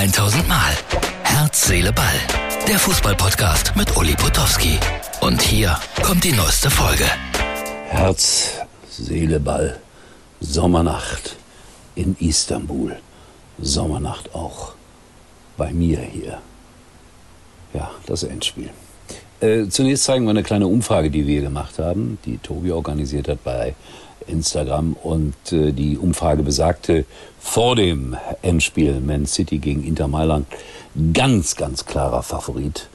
1000 Mal. Herz, Seele, Ball. Der Fußballpodcast mit Uli Potowski. Und hier kommt die neueste Folge. Herz, Seele, Ball. Sommernacht in Istanbul. Sommernacht auch bei mir hier. Ja, das Endspiel. Äh, zunächst zeigen wir eine kleine Umfrage, die wir gemacht haben, die Tobi organisiert hat bei Instagram. Und äh, die Umfrage besagte vor dem Endspiel Man City gegen Inter Mailand ganz, ganz klarer Favorit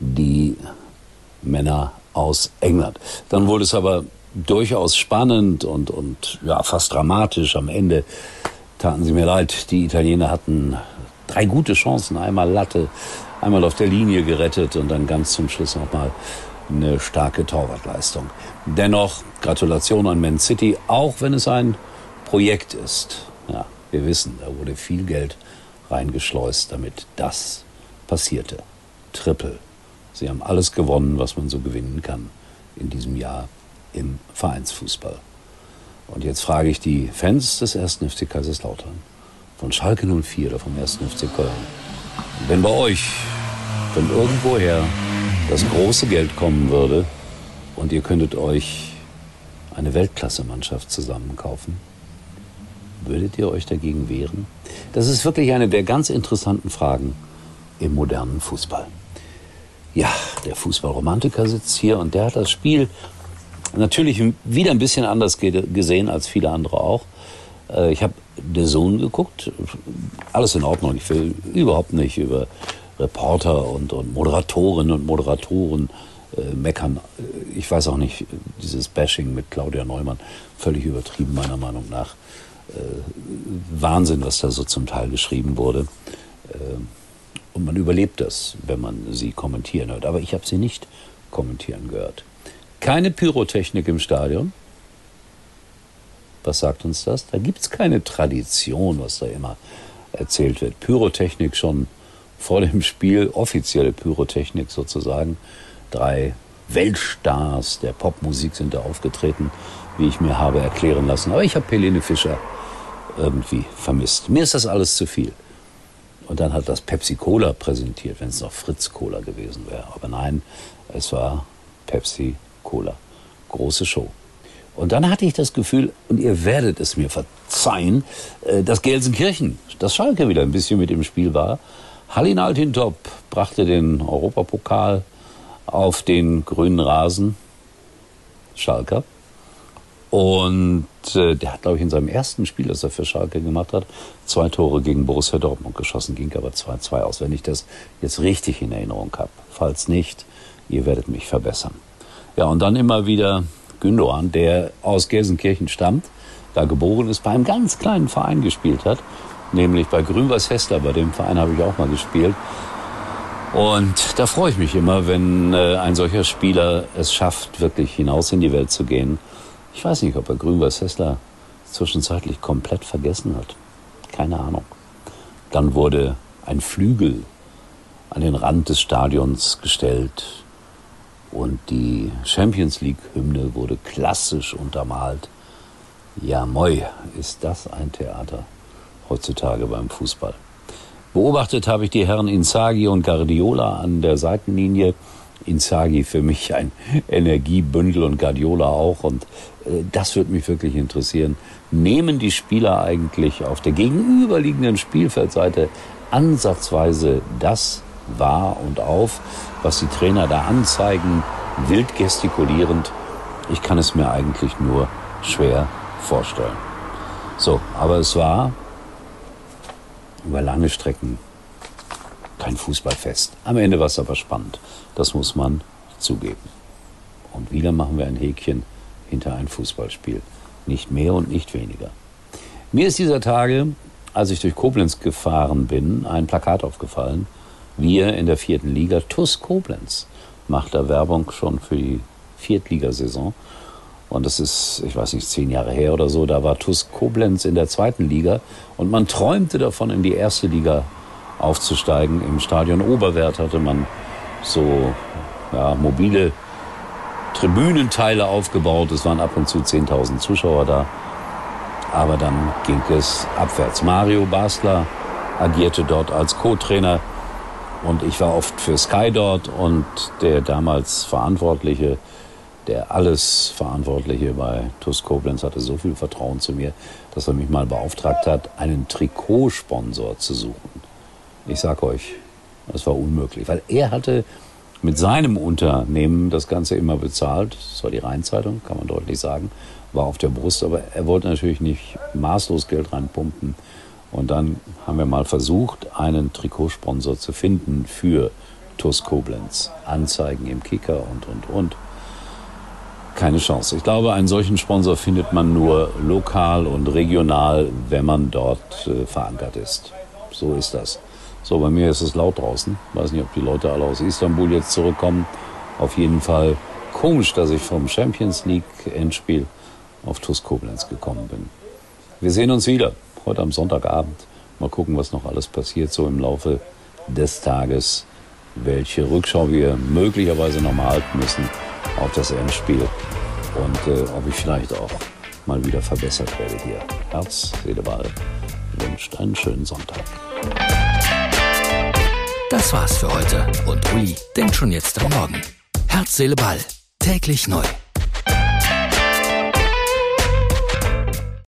die Männer aus England. Dann wurde es aber durchaus spannend und, und ja, fast dramatisch. Am Ende taten sie mir leid. Die Italiener hatten drei gute Chancen. Einmal Latte, einmal auf der Linie gerettet und dann ganz zum Schluss nochmal eine starke Torwartleistung. Dennoch Gratulation an Man City, auch wenn es ein Projekt ist. Ja, wir wissen, da wurde viel Geld reingeschleust, damit das passierte. Triple. Sie haben alles gewonnen, was man so gewinnen kann in diesem Jahr im Vereinsfußball. Und jetzt frage ich die Fans des 1. FC Kaiserslautern, von Schalke 04 oder vom 1. FC Köln, wenn bei euch von irgendwoher das große Geld kommen würde und ihr könntet euch eine Weltklasse-Mannschaft zusammenkaufen, würdet ihr euch dagegen wehren? Das ist wirklich eine der ganz interessanten Fragen im modernen Fußball. Ja, der Fußballromantiker sitzt hier und der hat das Spiel natürlich wieder ein bisschen anders gesehen als viele andere auch. Äh, ich habe The Zone geguckt, alles in Ordnung. Ich will überhaupt nicht über Reporter und, und Moderatorinnen und Moderatoren äh, meckern. Ich weiß auch nicht, dieses Bashing mit Claudia Neumann, völlig übertrieben meiner Meinung nach. Äh, Wahnsinn, was da so zum Teil geschrieben wurde. Äh, und man überlebt das, wenn man sie kommentieren hört. Aber ich habe sie nicht kommentieren gehört. Keine Pyrotechnik im Stadion. Was sagt uns das? Da gibt es keine Tradition, was da immer erzählt wird. Pyrotechnik schon vor dem Spiel, offizielle Pyrotechnik sozusagen. Drei Weltstars der Popmusik sind da aufgetreten, wie ich mir habe erklären lassen. Aber ich habe Helene Fischer irgendwie vermisst. Mir ist das alles zu viel. Und dann hat das Pepsi Cola präsentiert, wenn es noch Fritz Cola gewesen wäre. Aber nein, es war Pepsi Cola. Große Show. Und dann hatte ich das Gefühl, und ihr werdet es mir verzeihen, äh, dass Gelsenkirchen, das Schalke wieder ein bisschen mit im Spiel war. Hallin Altintop brachte den Europapokal auf den grünen Rasen. Schalker. Und äh, der hat, glaube ich, in seinem ersten Spiel, das er für Schalke gemacht hat, zwei Tore gegen Borussia Dortmund geschossen, ging aber 2-2 aus, wenn ich das jetzt richtig in Erinnerung habe. Falls nicht, ihr werdet mich verbessern. Ja, und dann immer wieder Gündogan, der aus Gelsenkirchen stammt, da geboren ist, bei einem ganz kleinen Verein gespielt hat, nämlich bei Grün-Weiß Hessler, bei dem Verein habe ich auch mal gespielt. Und da freue ich mich immer, wenn äh, ein solcher Spieler es schafft, wirklich hinaus in die Welt zu gehen. Ich weiß nicht, ob er Grün-Weiß Hessler zwischenzeitlich komplett vergessen hat. Keine Ahnung. Dann wurde ein Flügel an den Rand des Stadions gestellt und die Champions League-Hymne wurde klassisch untermalt. Ja, moi, ist das ein Theater heutzutage beim Fußball. Beobachtet habe ich die Herren Inzaghi und Guardiola an der Seitenlinie. Inzaghi für mich ein Energiebündel und Guardiola auch. Und äh, das würde mich wirklich interessieren. Nehmen die Spieler eigentlich auf der gegenüberliegenden Spielfeldseite ansatzweise das wahr und auf, was die Trainer da anzeigen, wild gestikulierend? Ich kann es mir eigentlich nur schwer vorstellen. So, aber es war über lange Strecken kein Fußballfest. Am Ende war es aber spannend. Das muss man zugeben. Und wieder machen wir ein Häkchen hinter ein Fußballspiel. Nicht mehr und nicht weniger. Mir ist dieser Tage, als ich durch Koblenz gefahren bin, ein Plakat aufgefallen. Wir in der vierten Liga, TUS Koblenz, macht da Werbung schon für die Viertligasaison. Und das ist, ich weiß nicht, zehn Jahre her oder so, da war TUS Koblenz in der zweiten Liga und man träumte davon, in die erste Liga aufzusteigen. Im Stadion Oberwert hatte man so ja, mobile Tribünenteile aufgebaut. Es waren ab und zu 10.000 Zuschauer da. Aber dann ging es abwärts. Mario Basler agierte dort als Co-Trainer und ich war oft für Sky dort und der damals Verantwortliche, der alles Verantwortliche bei TuS Koblenz hatte so viel Vertrauen zu mir, dass er mich mal beauftragt hat, einen Trikotsponsor zu suchen. Ich sag euch, das war unmöglich, weil er hatte mit seinem Unternehmen das Ganze immer bezahlt. Das war die Rheinzeitung, kann man deutlich sagen, war auf der Brust, aber er wollte natürlich nicht maßlos Geld reinpumpen. Und dann haben wir mal versucht, einen Trikotsponsor zu finden für TuS Koblenz. Anzeigen im Kicker und, und, und. Keine Chance. Ich glaube, einen solchen Sponsor findet man nur lokal und regional, wenn man dort äh, verankert ist. So ist das. So, bei mir ist es laut draußen. Weiß nicht, ob die Leute alle aus Istanbul jetzt zurückkommen. Auf jeden Fall komisch, dass ich vom Champions League Endspiel auf TuS Koblenz gekommen bin. Wir sehen uns wieder heute am Sonntagabend. Mal gucken, was noch alles passiert so im Laufe des Tages. Welche Rückschau wir möglicherweise noch mal halten müssen auf das Endspiel. Und äh, ob ich vielleicht auch mal wieder verbessert werde hier. Herz, Seele, Ball wünscht einen schönen Sonntag. Das war's für heute und Uli denkt schon jetzt am Morgen. Herz, Seele, Ball. Täglich neu.